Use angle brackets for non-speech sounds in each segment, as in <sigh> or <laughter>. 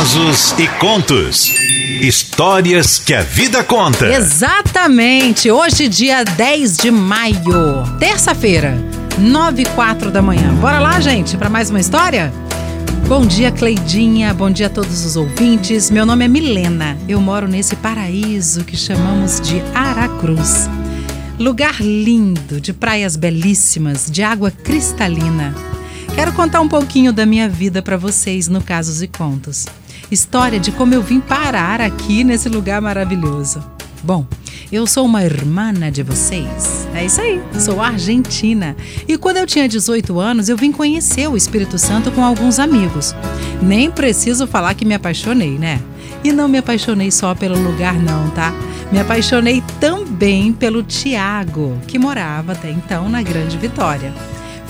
Casos e contos. Histórias que a vida conta. Exatamente! Hoje, dia 10 de maio, terça-feira, 9 e 4 da manhã. Bora lá, gente, para mais uma história? Bom dia, Cleidinha. Bom dia a todos os ouvintes. Meu nome é Milena. Eu moro nesse paraíso que chamamos de Aracruz. Lugar lindo, de praias belíssimas, de água cristalina. Quero contar um pouquinho da minha vida para vocês no Casos e Contos. História de como eu vim parar aqui nesse lugar maravilhoso. Bom, eu sou uma irmã de vocês. É isso aí, sou argentina. E quando eu tinha 18 anos, eu vim conhecer o Espírito Santo com alguns amigos. Nem preciso falar que me apaixonei, né? E não me apaixonei só pelo lugar, não, tá? Me apaixonei também pelo Tiago, que morava até então na Grande Vitória.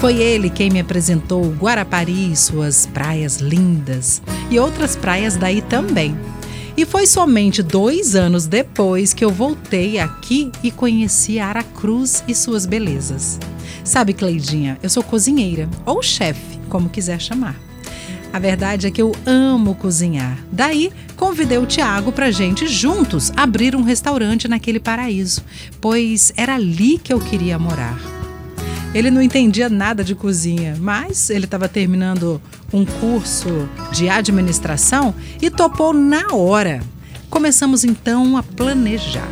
Foi ele quem me apresentou Guarapari e suas praias lindas e outras praias daí também. E foi somente dois anos depois que eu voltei aqui e conheci Aracruz e suas belezas. Sabe, Cleidinha, eu sou cozinheira, ou chefe, como quiser chamar. A verdade é que eu amo cozinhar. Daí, convidei o Tiago para gente juntos abrir um restaurante naquele paraíso, pois era ali que eu queria morar. Ele não entendia nada de cozinha, mas ele estava terminando um curso de administração e topou na hora. Começamos então a planejar.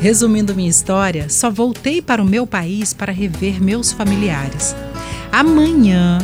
Resumindo minha história, só voltei para o meu país para rever meus familiares. Amanhã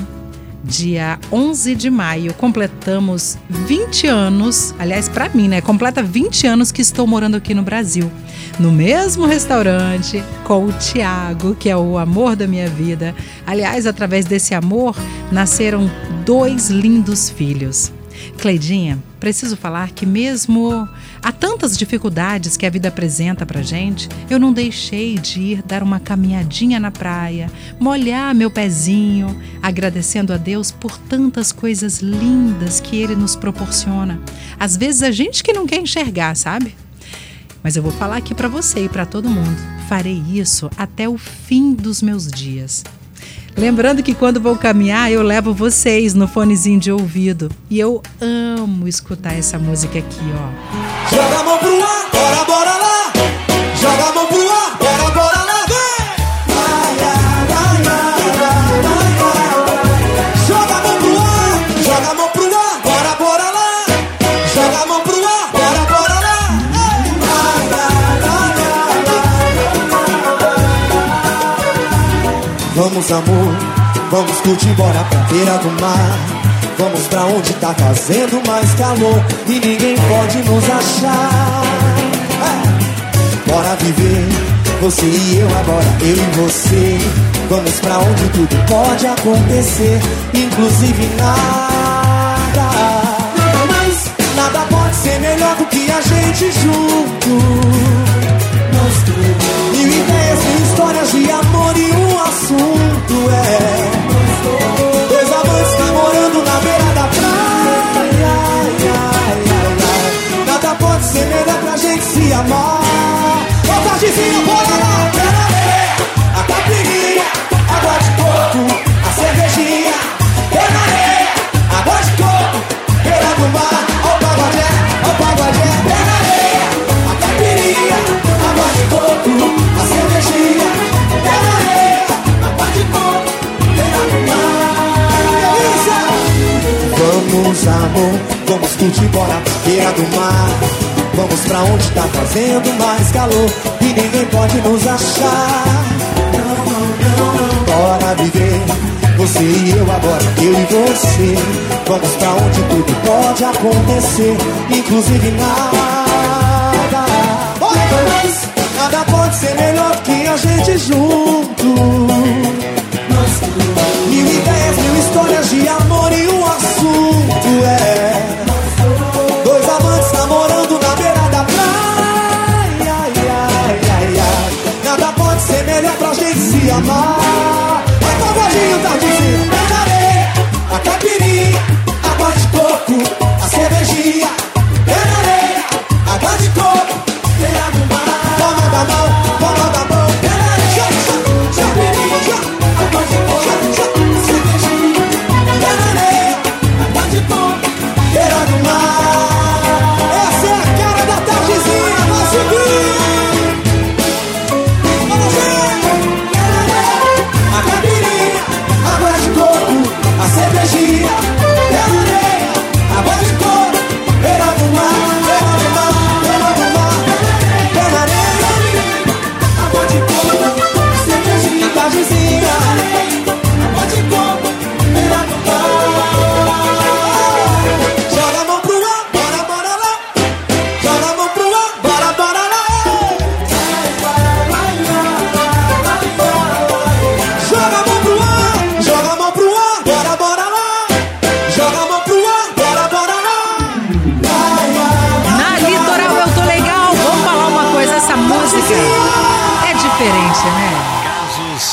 dia 11 de maio, completamos 20 anos, aliás, para mim, né? Completa 20 anos que estou morando aqui no Brasil. No mesmo restaurante, com o Tiago, que é o amor da minha vida. Aliás, através desse amor, nasceram dois lindos filhos. Cleidinha, preciso falar que mesmo há tantas dificuldades que a vida apresenta pra gente, eu não deixei de ir dar uma caminhadinha na praia, molhar meu pezinho, agradecendo a Deus por tantas coisas lindas que ele nos proporciona. Às vezes a gente que não quer enxergar, sabe? Mas eu vou falar aqui para você e para todo mundo. Farei isso até o fim dos meus dias. Lembrando que quando vou caminhar, eu levo vocês no fonezinho de ouvido. E eu amo escutar essa música aqui, ó. Joga a mão pro ar, bora, bora Vamos amor, vamos curtir, bora pra beira do mar. Vamos pra onde tá fazendo mais calor. E ninguém pode nos achar. É. Bora viver, você e eu agora, eu e você. Vamos pra onde tudo pode acontecer. Inclusive nada Mas nada pode ser melhor do que a gente junto Melhor pra gente se amar. Ô tardezinha, bora lá, na areia A caipirinha, água de coco A cervejinha, pé na areia Água de coco, beira do mar o pagodé, o pagodé, pé na areia A caipirinha, água de coco A cervejinha, pé na areia Água de coco, beira do mar! Vamos, amor, vamos curtir, bora beira do mar Vamos pra onde tá fazendo mais calor. E ninguém pode nos achar. Bora viver, você e eu agora, eu e você. Vamos pra onde tudo pode acontecer. Inclusive nada. Mas nada pode ser melhor que a gente junto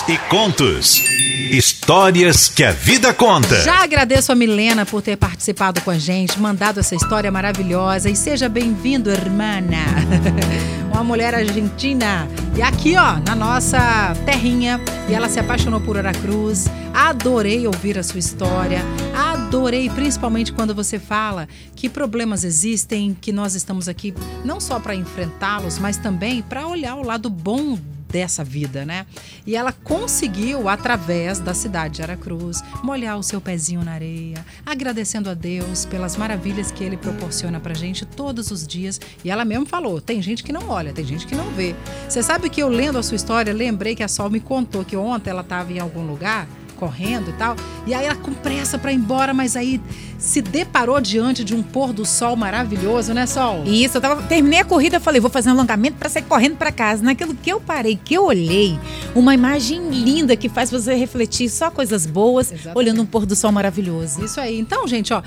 e contos. Histórias que a vida conta. Já agradeço a Milena por ter participado com a gente, mandado essa história maravilhosa. E seja bem-vindo, hermana. <laughs> Uma mulher argentina. E aqui, ó, na nossa terrinha. E ela se apaixonou por Aracruz. Adorei ouvir a sua história. Adorei, principalmente quando você fala que problemas existem, que nós estamos aqui não só para enfrentá-los, mas também para olhar o lado bom dessa vida, né? E ela conseguiu, através da cidade de Aracruz, molhar o seu pezinho na areia, agradecendo a Deus pelas maravilhas que ele proporciona pra gente todos os dias. E ela mesmo falou: tem gente que não olha, tem gente que não vê. Você sabe que eu lendo a sua história, lembrei que a Sol me contou que ontem ela estava em algum lugar correndo e tal. E aí ela com pressa para ir embora, mas aí se deparou diante de um pôr do sol maravilhoso, né, Sol? Isso, eu tava, terminei a corrida, falei, vou fazer um alongamento para sair correndo para casa. Naquilo que eu parei, que eu olhei, uma imagem linda que faz você refletir só coisas boas, Exatamente. olhando um pôr do sol maravilhoso. Isso aí. Então, gente, ó,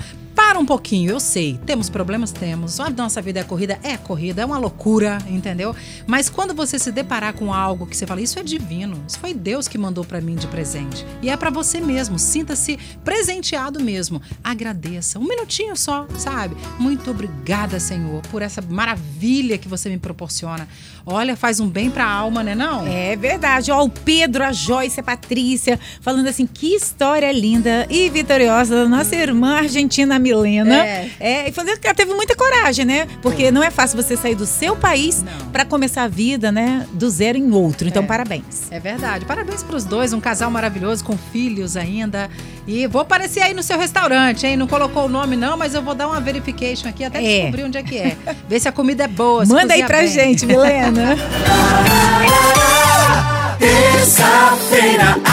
para um pouquinho, eu sei, temos problemas, temos. A nossa vida é corrida, é corrida, é uma loucura, entendeu? Mas quando você se deparar com algo que você fala, isso é divino, isso foi Deus que mandou para mim de presente. E é para você mesmo, sinta-se presenteado mesmo. Agradeça, um minutinho só, sabe? Muito obrigada, Senhor, por essa maravilha que você me proporciona. Olha, faz um bem para a alma, né não? É verdade. Ó, o Pedro, a Joyce, a Patrícia, falando assim, que história linda e vitoriosa da nossa irmã argentina Milena. É. é e que ela teve muita coragem, né? Porque não é fácil você sair do seu país para começar a vida, né, do zero em outro. Então, é. parabéns. É verdade. Parabéns para os dois, um casal maravilhoso com filhos ainda. E vou aparecer aí no seu restaurante, hein? Não colocou o nome não, mas eu vou dar uma verification aqui até é. descobrir onde é que é. Ver se a comida é boa. Manda aí pra bem. gente, Milena. <laughs>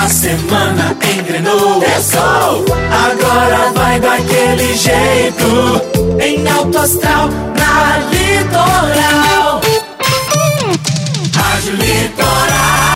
A semana engrenou. Terçou. Agora vai daquele jeito. Em alto astral, na litoral. A Juliana